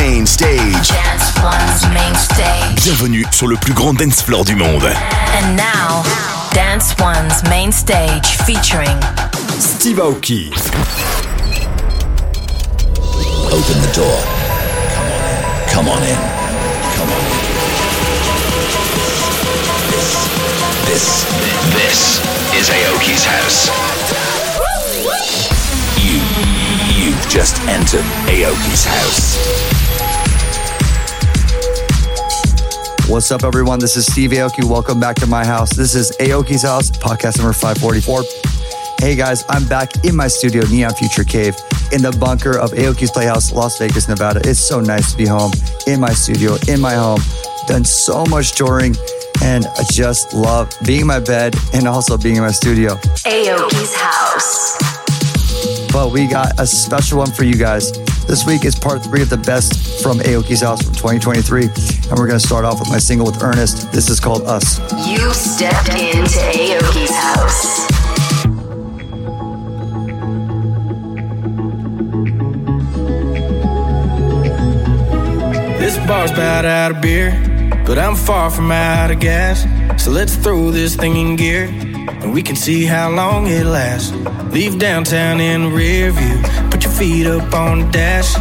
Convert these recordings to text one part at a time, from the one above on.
main stage. Dance One's main stage. Bienvenue sur le plus grand dance floor du monde. And now, Dance One's main stage featuring Steve Aoki. Open the door. Come on in. Come on in. Come on This, this, this is Aoki's house. You, you've just entered Aoki's house. What's up, everyone? This is Steve Aoki. Welcome back to my house. This is Aoki's house, podcast number 544. Hey guys, I'm back in my studio, Neon Future Cave, in the bunker of Aoki's Playhouse, Las Vegas, Nevada. It's so nice to be home in my studio, in my home. Done so much touring, and I just love being in my bed and also being in my studio. Aoki's house. But we got a special one for you guys. This week is part three of the best from Aoki's house from 2023, and we're gonna start off with my single with Ernest. This is called Us. You stepped into Aoki's house. This bar's about out of beer, but I'm far from out of gas. So let's throw this thing in gear, and we can see how long it lasts. Leave downtown in the rear view, put your feet up on the dash.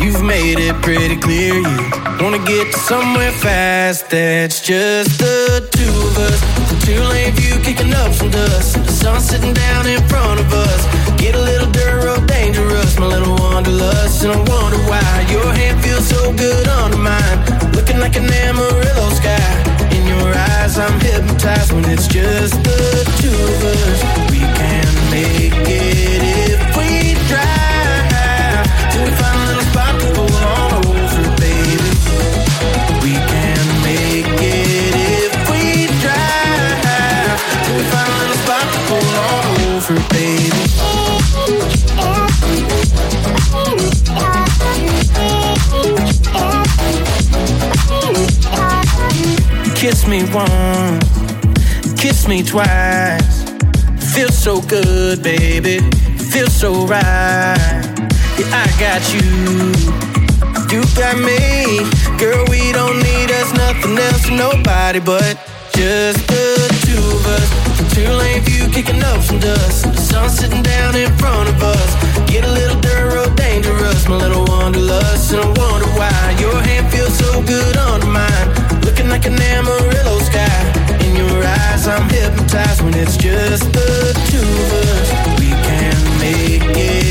You've made it pretty clear you wanna get to somewhere fast. That's just the two of us. The two lane view kicking up some dust. The sun sitting down in front of us. Get a little dirt road dangerous, my little wanderlust. And I wonder why your hand feels so good under mine. Looking like an Amarillo sky. In your eyes, I'm hypnotized when it's just the two of us. Me once, kiss me twice. Feels so good, baby. Feels so right. Yeah, I got you. You got me. Girl, we don't need us, nothing else, nobody but just the two of us. Two lane view kicking up some dust. The sun sitting down in front of us. Get a little dirt road dangerous, my little wanderlust. And I wonder why your hand feels so good under mine. Like an Amarillo sky. In your eyes, I'm hypnotized when it's just the two of us. We can make it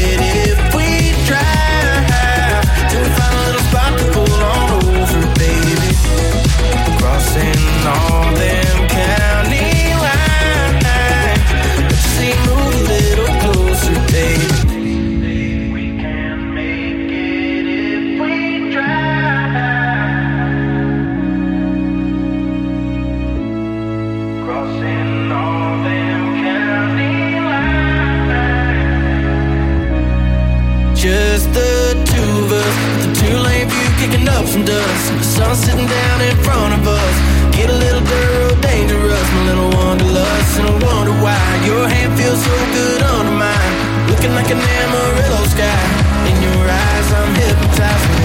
some dust. The sun sitting down in front of us. Get a little road dangerous, my little wanderlust. And I wonder why your hand feels so good under mine. Looking like an Amarillo sky. In your eyes, I'm hypnotized.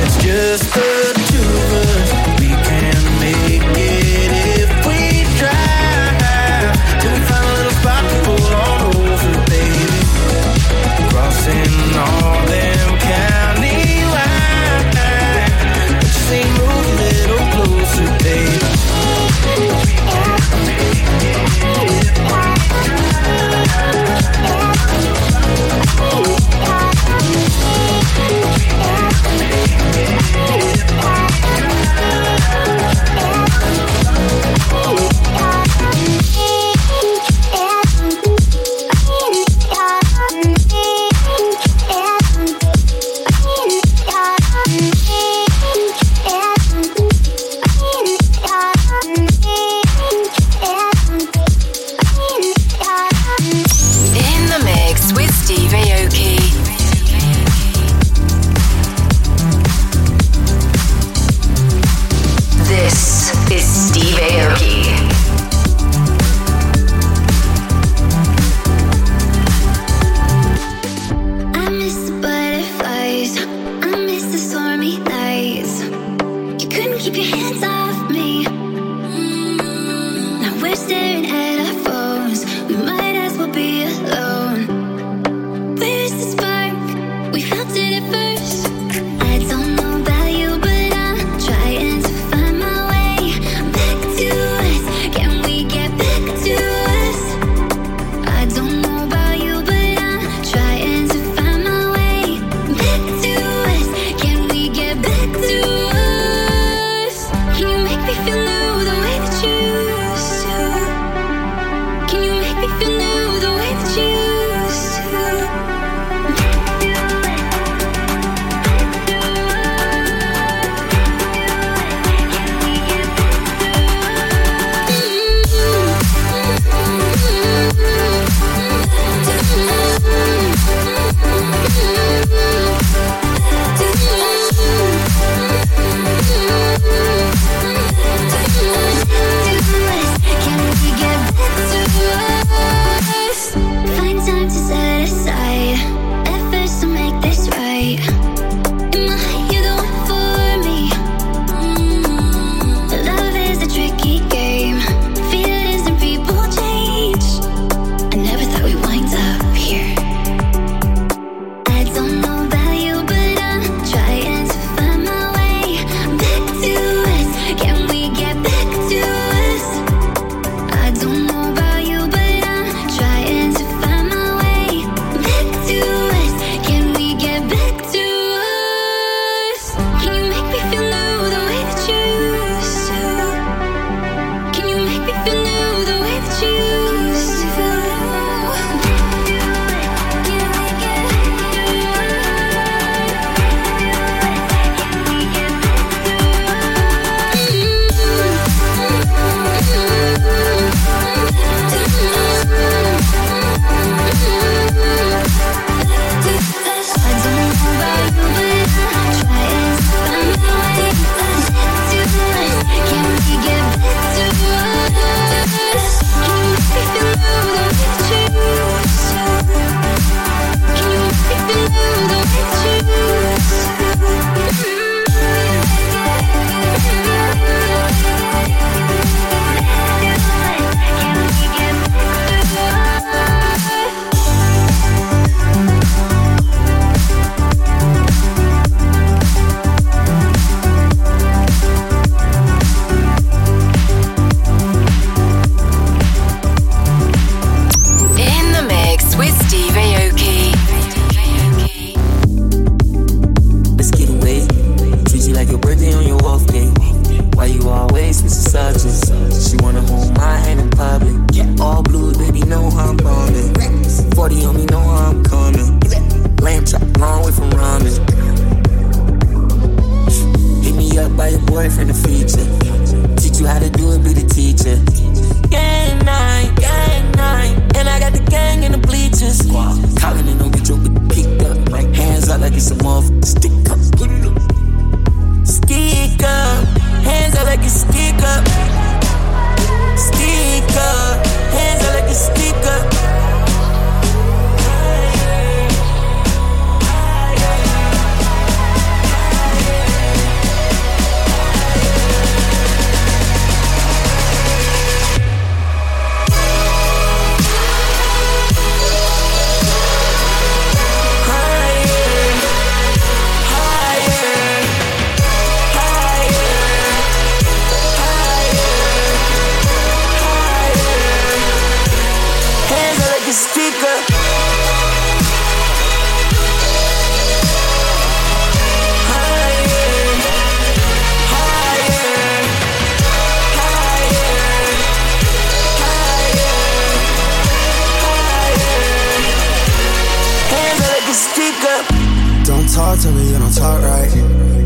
Talk to me, you don't talk right.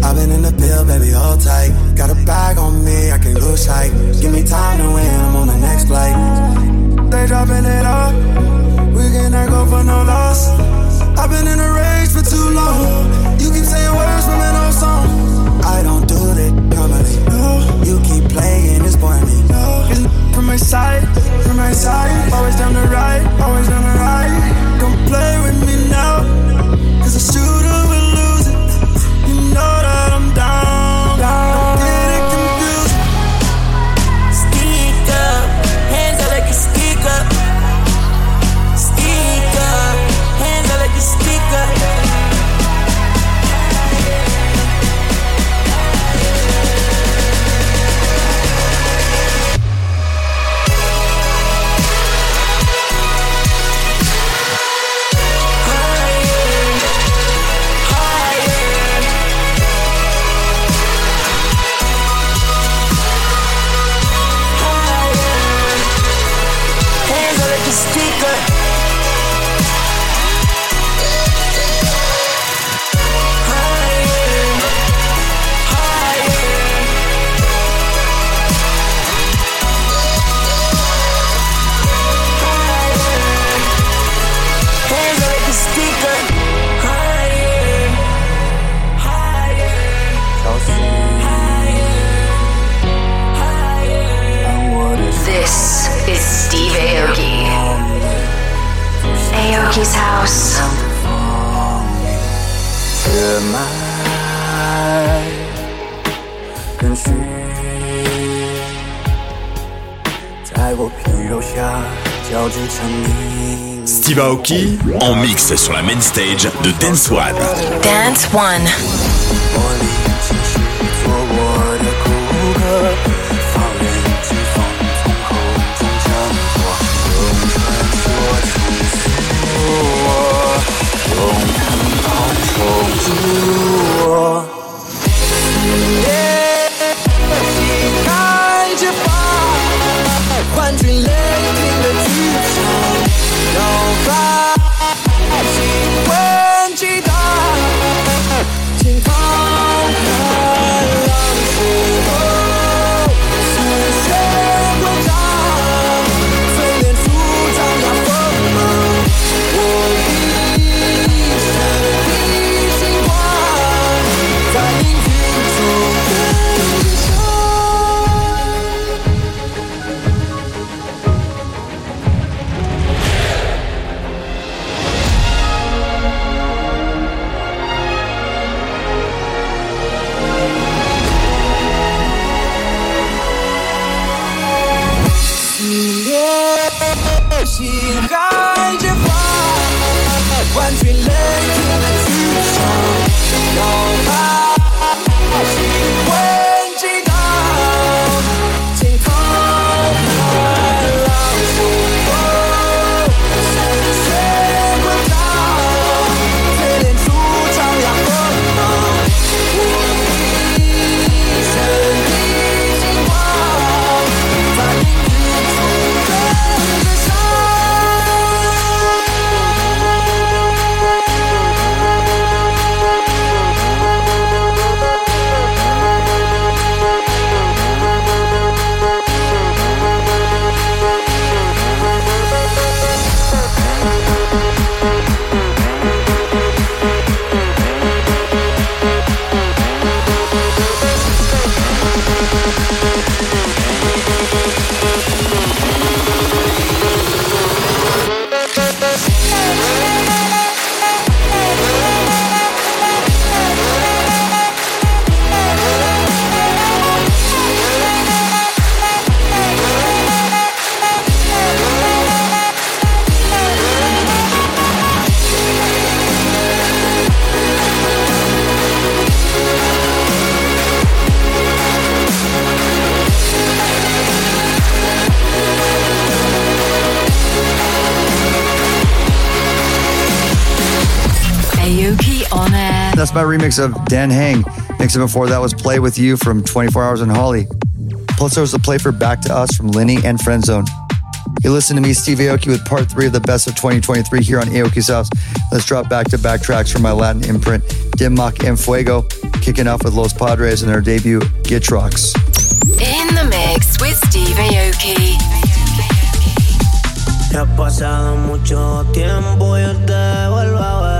I've been in the pill, baby, hold tight. Got a bag on me, I can lose sight. Give me time to win, I'm on the next flight. They dropping it off, we cannot go for no loss. I've been in a rage for too long. You keep saying words from an old song. I don't do that normally. No, you keep playing, it's boring me. No, from my side, from my side. Always down the right, always down the right. Don't play with me now, cause I shoot know that Aoki's house. Steve Aoki en mix sur la main stage de Dance One. Dance One. you. That's my remix of Dan Hang. it before that was Play With You from 24 Hours and Holly. Plus, there was a play for Back to Us from Lenny and Friendzone. You listen to me, Steve Aoki, with part three of the best of 2023 here on Aoki's House. Let's drop back to back tracks from my Latin imprint, Dim Mak and Fuego, kicking off with Los Padres and their debut, Gitrox. In the mix with Steve Aoki. Ya ha pasado mucho tiempo, te vuelvo a ver.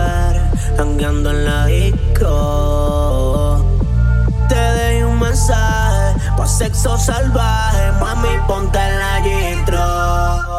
Tangueando en la disco. Te dejé un mensaje, pa' sexo salvaje. Mami, ponte en la gistro.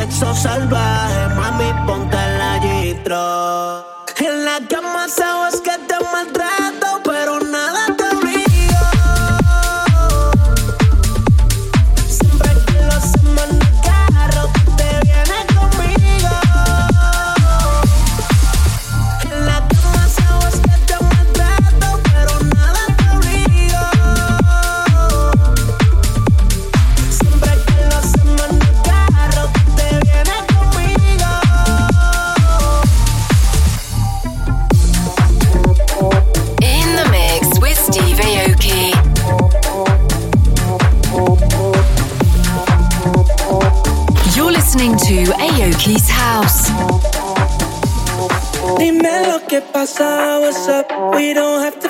sexo salvaje, mami, ponte la gistro. En la cama sabes que te maltratas. what's up? We don't have to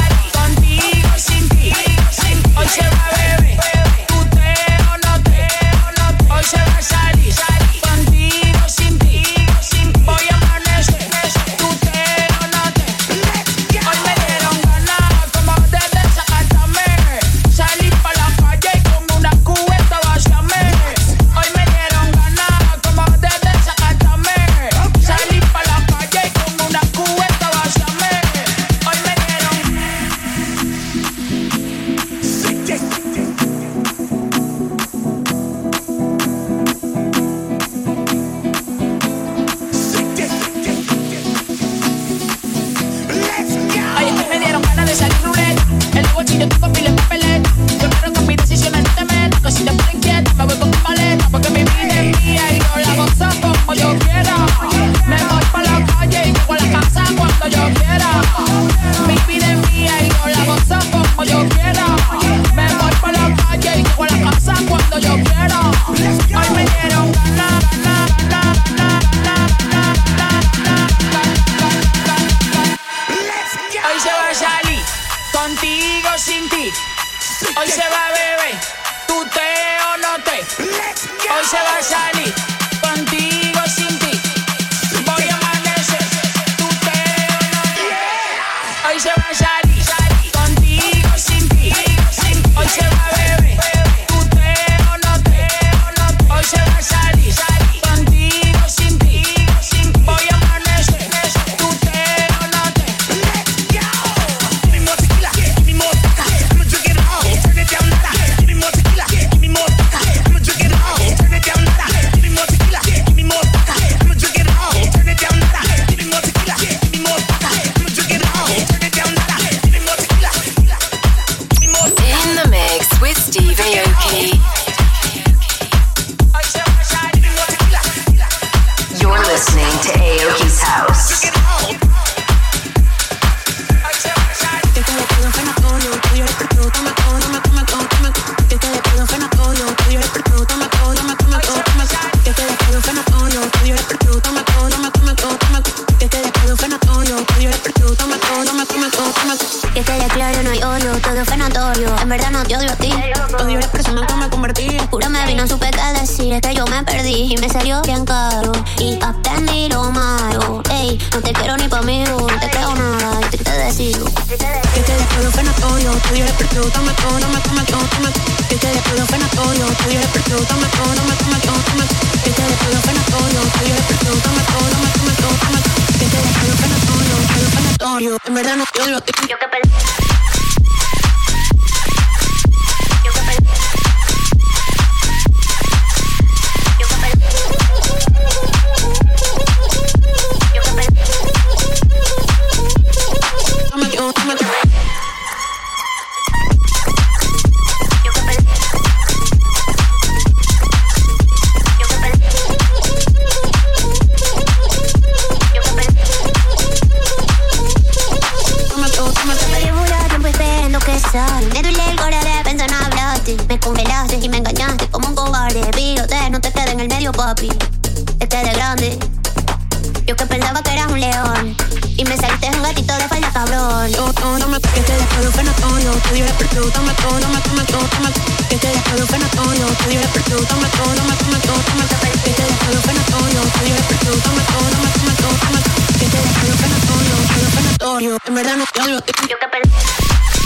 En verdad no te odio. Yo que pensaba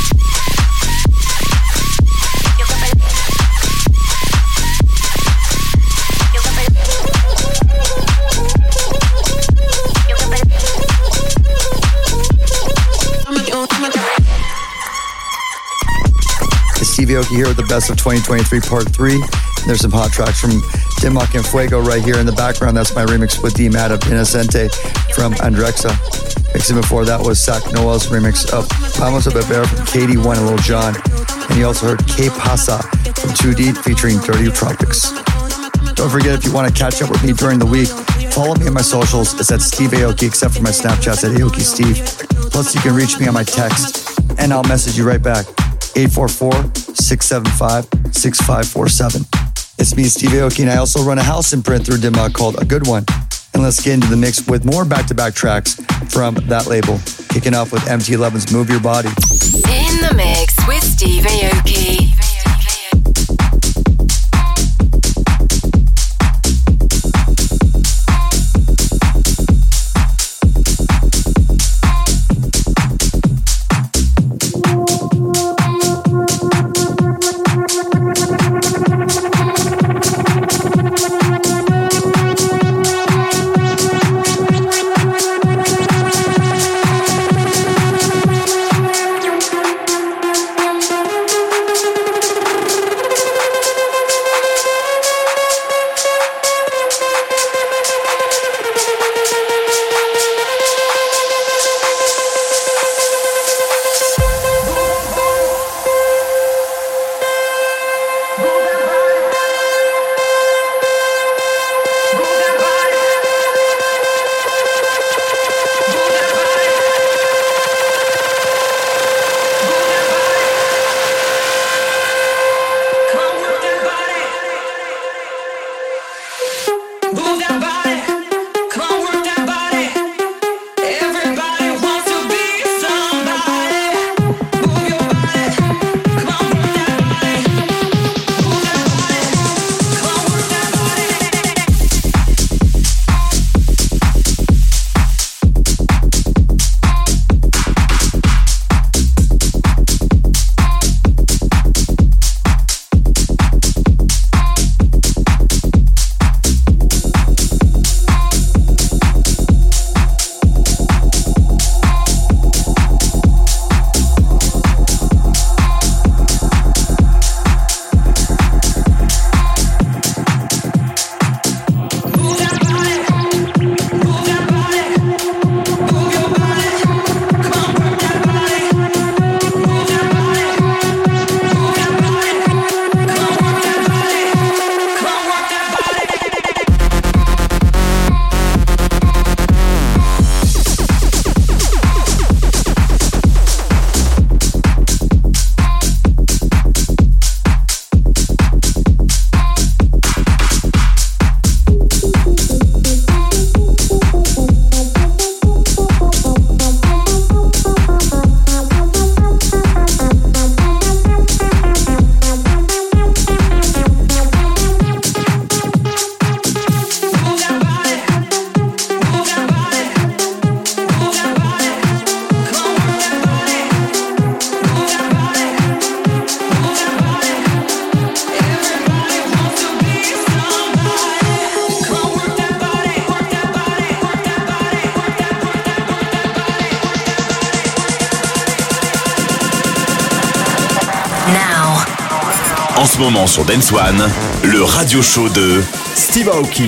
Aoki here with the best of 2023 part three. And there's some hot tracks from Dim Mak and Fuego right here in the background. That's my remix with D Mad of Innocente from Andrexa. Mixing before that was Sak Noel's remix of Vamos a Beber from KD1 and Lil Jon. And you also heard K Pasa from 2D featuring Dirty Tropics. Don't forget if you want to catch up with me during the week, follow me on my socials. It's at Steve Aoki, except for my Snapchats at Aoki Steve. Plus, you can reach me on my text, and I'll message you right back. 844 675 6547. It's me, Steve Aoki, and I also run a house imprint through Dim Mak called A Good One. And let's get into the mix with more back to back tracks from that label, kicking off with MT11's Move Your Body. In the mix with Steve Aoki. Sur Dance One, le radio show de Steve. Aoki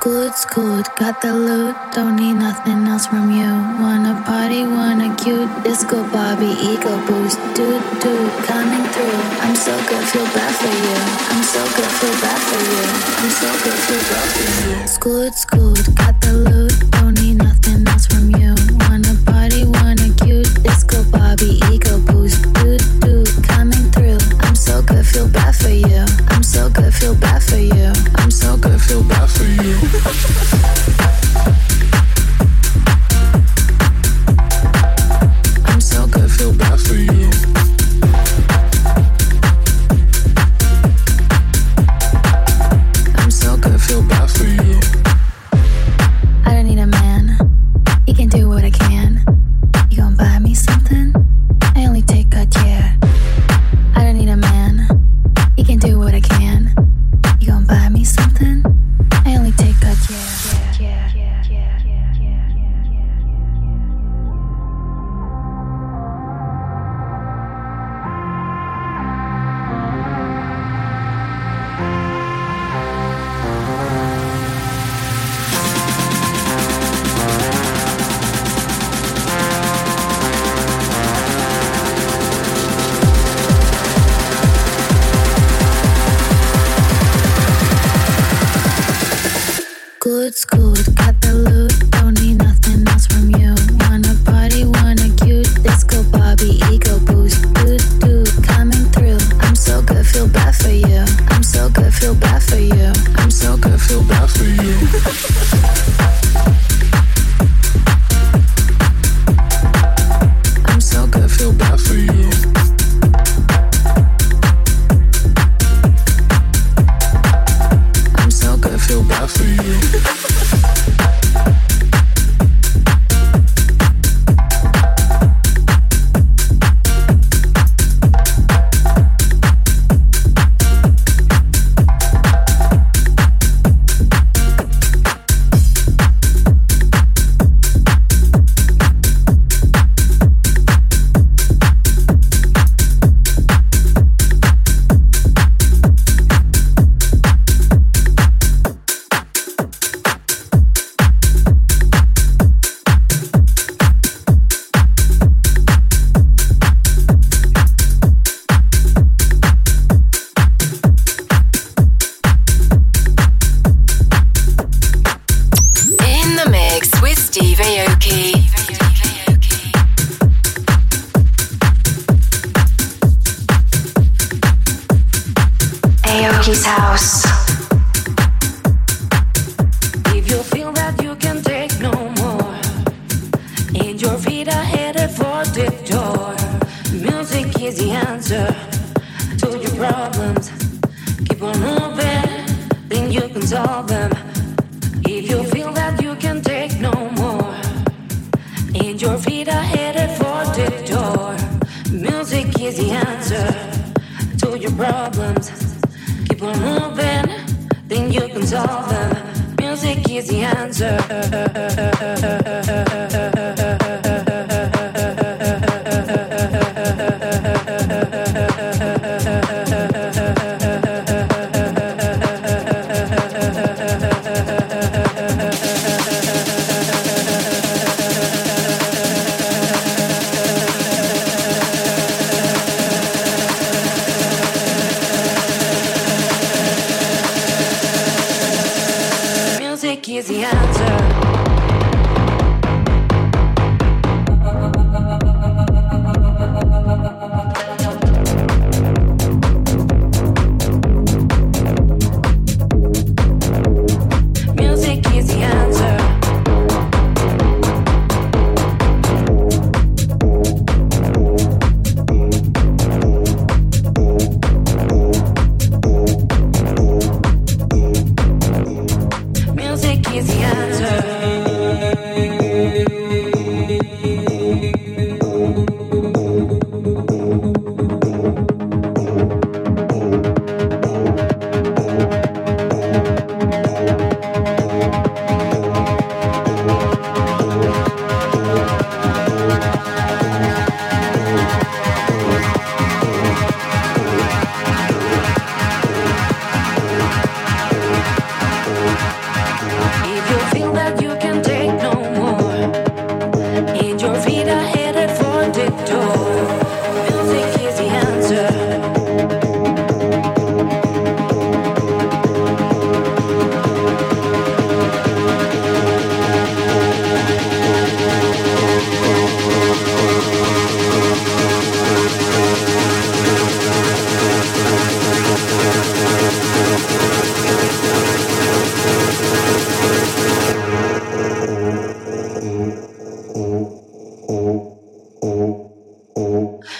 good, got the loot, don't need nothing else from you. Wanna party, wanna cute, disco Bobby, ego boost, dude, dude, coming through. I'm so good, feel bad for you. I'm so good, feel bad for you. I'm so good, feel bad for you. Scoot, scoot, got the loot, don't need nothing else from you. Wanna party, wanna cute, disco Bobby, ego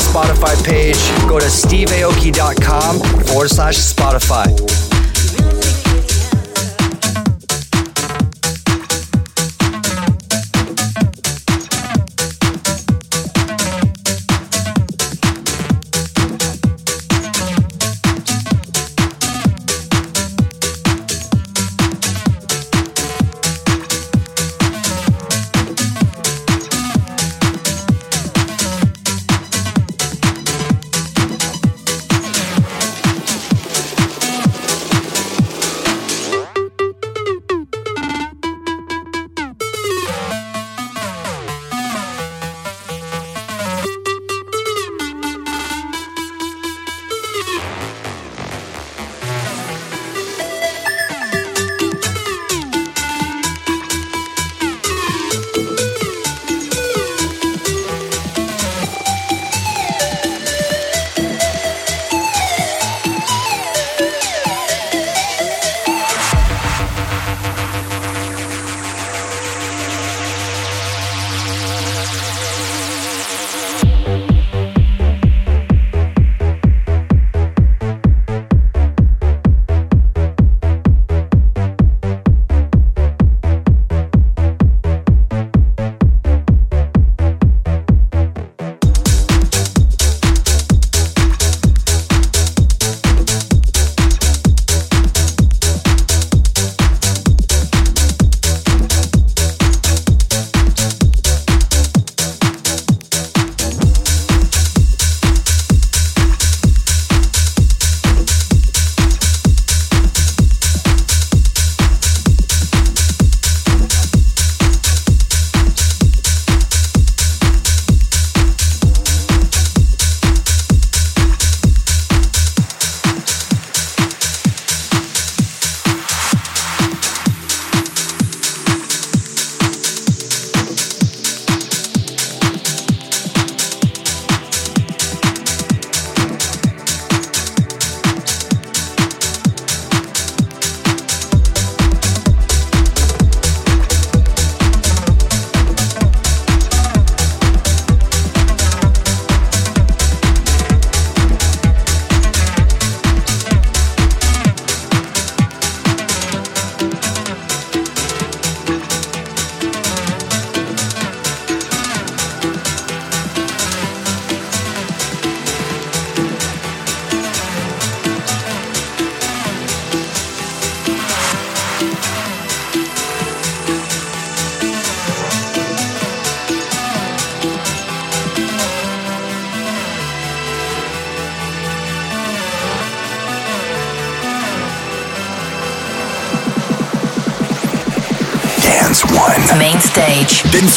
Spotify page, go to steveaoki.com forward slash Spotify.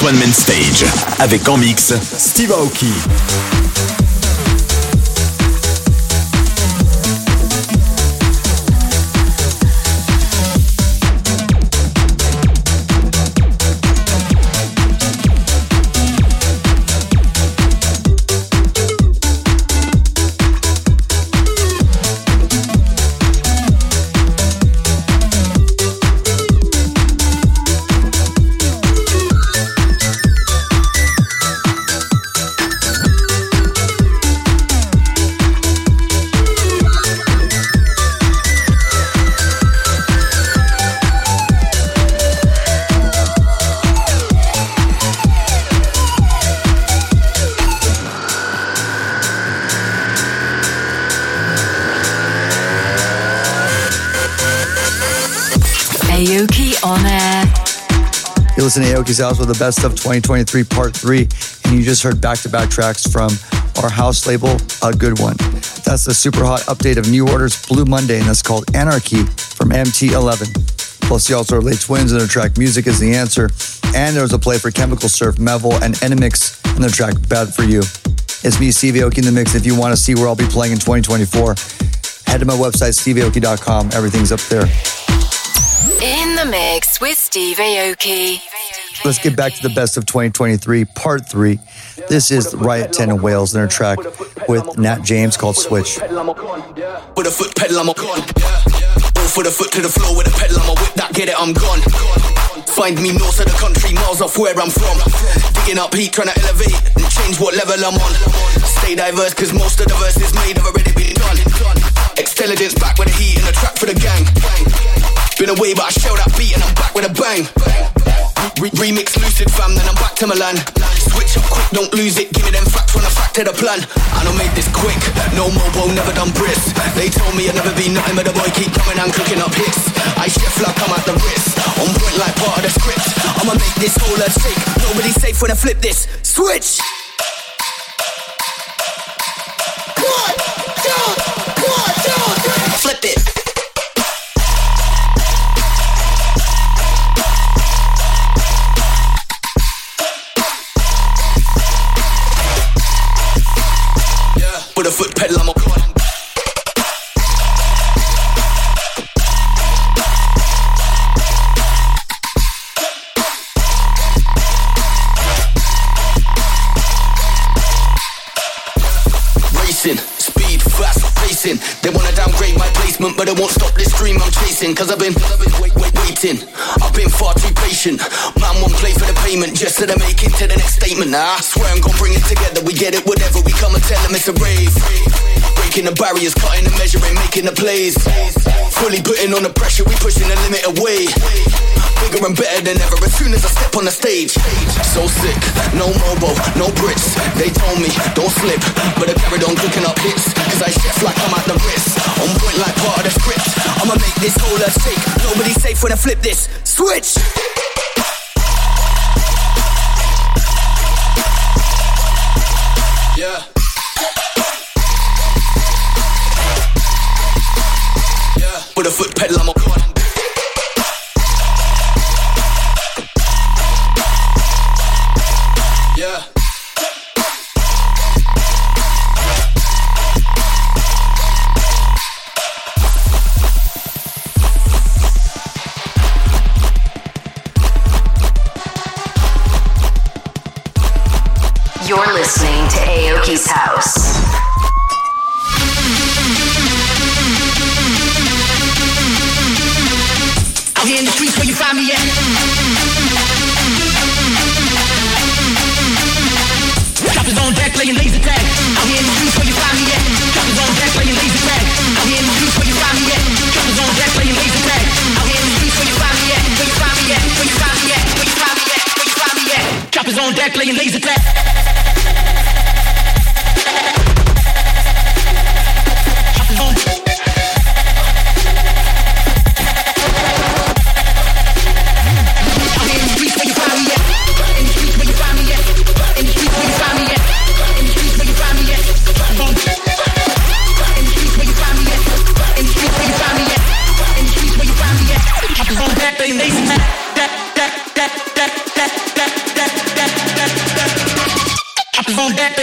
One Main Stage. Avec en mix Steve Aoki. You listen to Aoki's House with the best of 2023 Part 3, and you just heard back to back tracks from our house label, A Good One. That's the super hot update of New Order's Blue Monday, and that's called Anarchy from MT11. Plus, you also heard LA Twins in their track Music is the Answer, and there was a play for Chemical Surf, Melville, and Enemix in their track Bad for You. It's me, Steve Aoki, in the mix. If you want to see where I'll be playing in 2024, head to my website, steveaoki.com. Everything's up there. In the mix with Steve Aoki. Let's get back to the best of 2023, part three. This is Riot 10 in Wales in their track with Nat James called Switch. With a foot pedal, I'm gone. Go for the foot to the floor with a pedal, I'm a whip that, get it, I'm gone. Find me north of the country, miles off where I'm from. Digging up heat, trying to elevate and change what level I'm on. Stay diverse, cause most of the verses made have already been done. Intelligence back with the heat and the track for the gang. Been away, but I shell that beat and I'm back with a bang. Re- remix lucid fam, then I'm back to Milan. Switch up quick, don't lose it. Give me them facts when I factor the plan. I don't make this quick. No mobile, never done brisk. They told me I'd never be nothing, but the boy keep coming and cooking up hits. I shift like I'm at the wrist. On point like part of the script. I'ma make this whole earth shake. Nobody's safe when I flip this. Switch. Dream Cause I've been, I've been wait, wait, waiting. I've been far too patient. Man won't play for the payment just so they make it to the next statement. Nah, I swear I'm gonna bring it together. We get it, whatever. We come and tell them it's a rave. Breaking the barriers, cutting the measuring, making the plays. Fully putting on the pressure, we pushing the limit away. Bigger and better than ever as soon as I step on the stage. So sick, no mobile, no bricks. They told me, don't slip, but I carried on cooking up hits. Cause I chef like I'm at the wrist. On point like part of the script. I'ma make this whole shake. Nobody's safe when I flip this. Switch! With a foot pedal, Out here in the streets where you find me at. Choppers on deck, laying laser tag. Out here in the streets where you find me at. Choppers on deck, laying laser tag. Out here in the streets where you find me at. Choppers on deck, laying laser tag. Out here in the streets where you find me at. Where you find me at? Where you find me at? Where you find me at? Where you find me at? Choppers on deck, laying laser tag.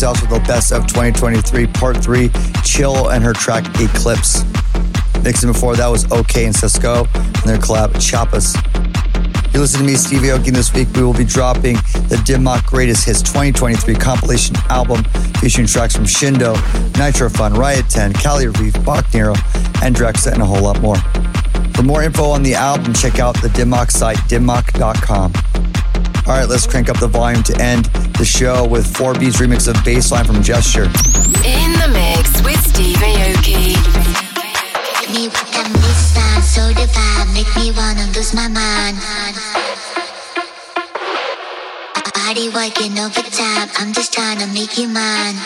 To with the best of 2023 Part 3, Chill, and her track Eclipse. Mixing before that was OK and Cisco and their collab Chapas. You listen to me, Steve Aoki. This week we will be dropping the Dim Mak Greatest Hits 2023 compilation album featuring tracks from Shindo, Nitro Fun, Riot 10, Cali Reef, Bach Nero, and Drexa, and a whole lot more. For more info on the album, check out the Dim Mak site, dimmak.com. All right, let's crank up the volume to end the show with 4B's remix of Bassline from Gesture. In the mix with Steve Aoki. Hit me with that bassline, so divine, make me wanna lose my mind. Body working overtime, I'm just trying to make you mine.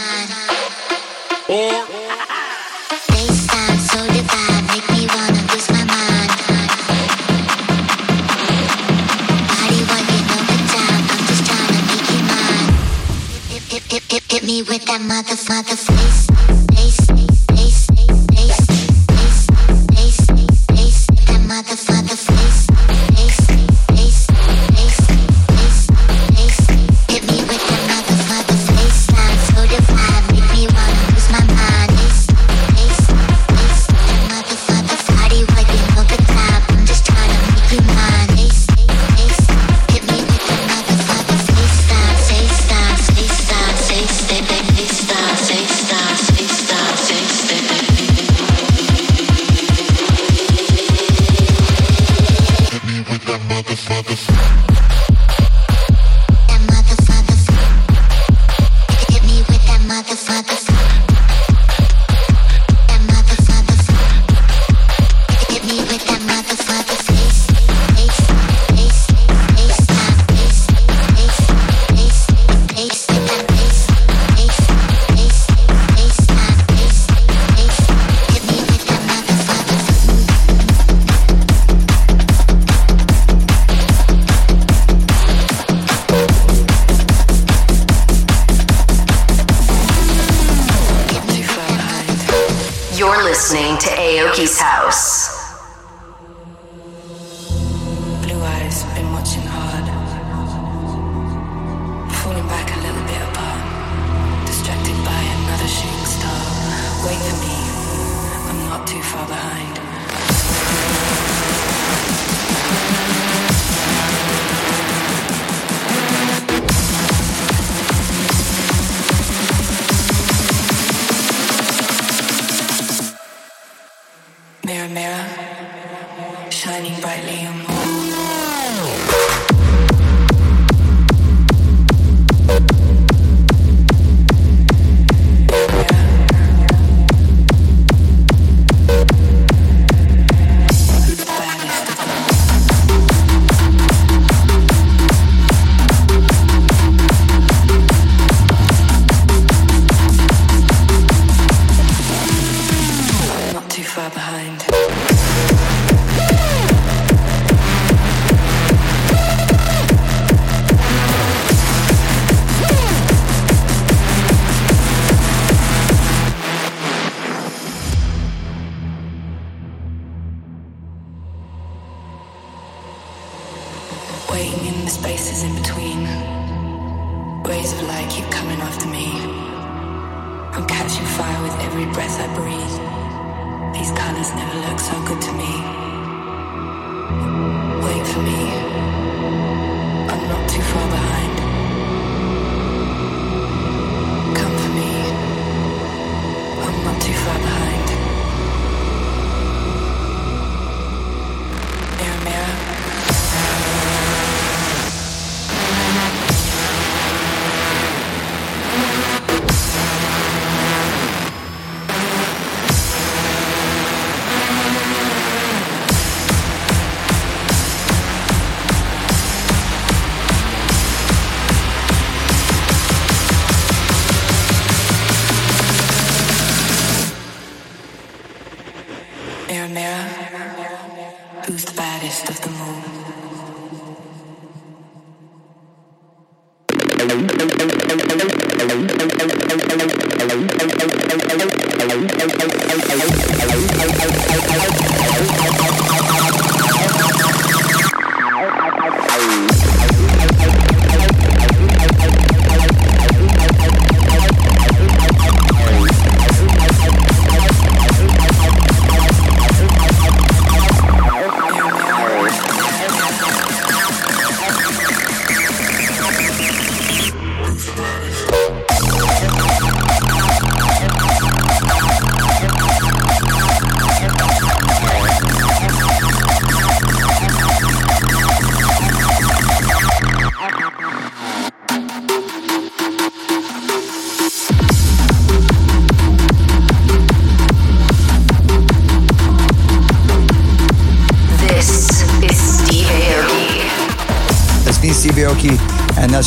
Me with that mother, mother face, face,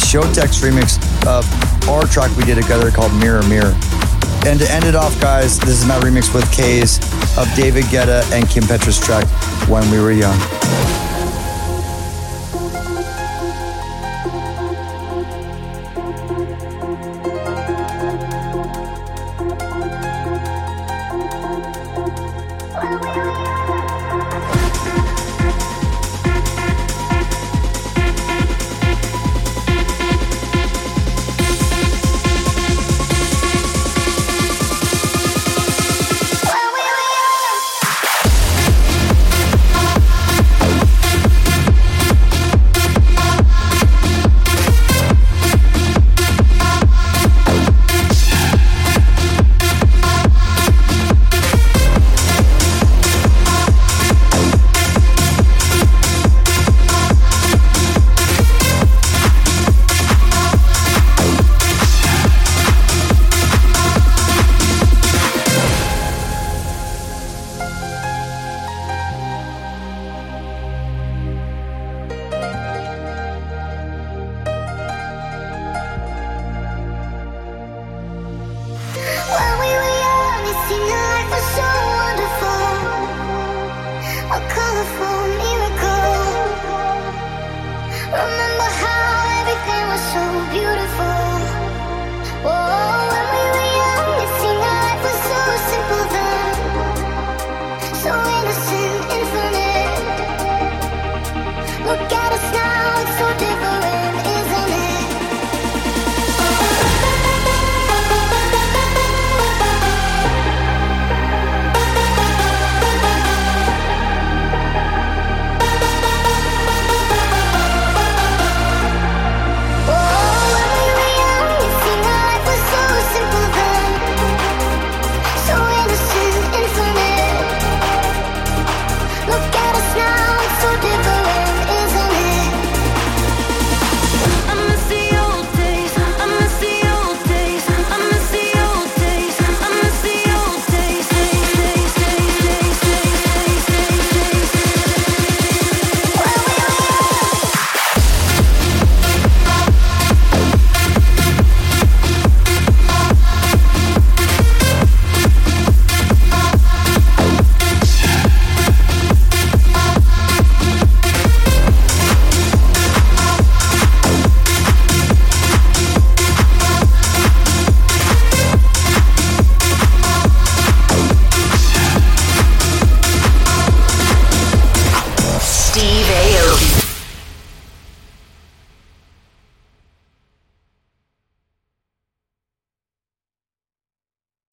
Showtek's remix of our track we did together called Mirror Mirror. And to end it off, guys, this is my remix with K's of David Guetta and Kim Petras track When We Were Young.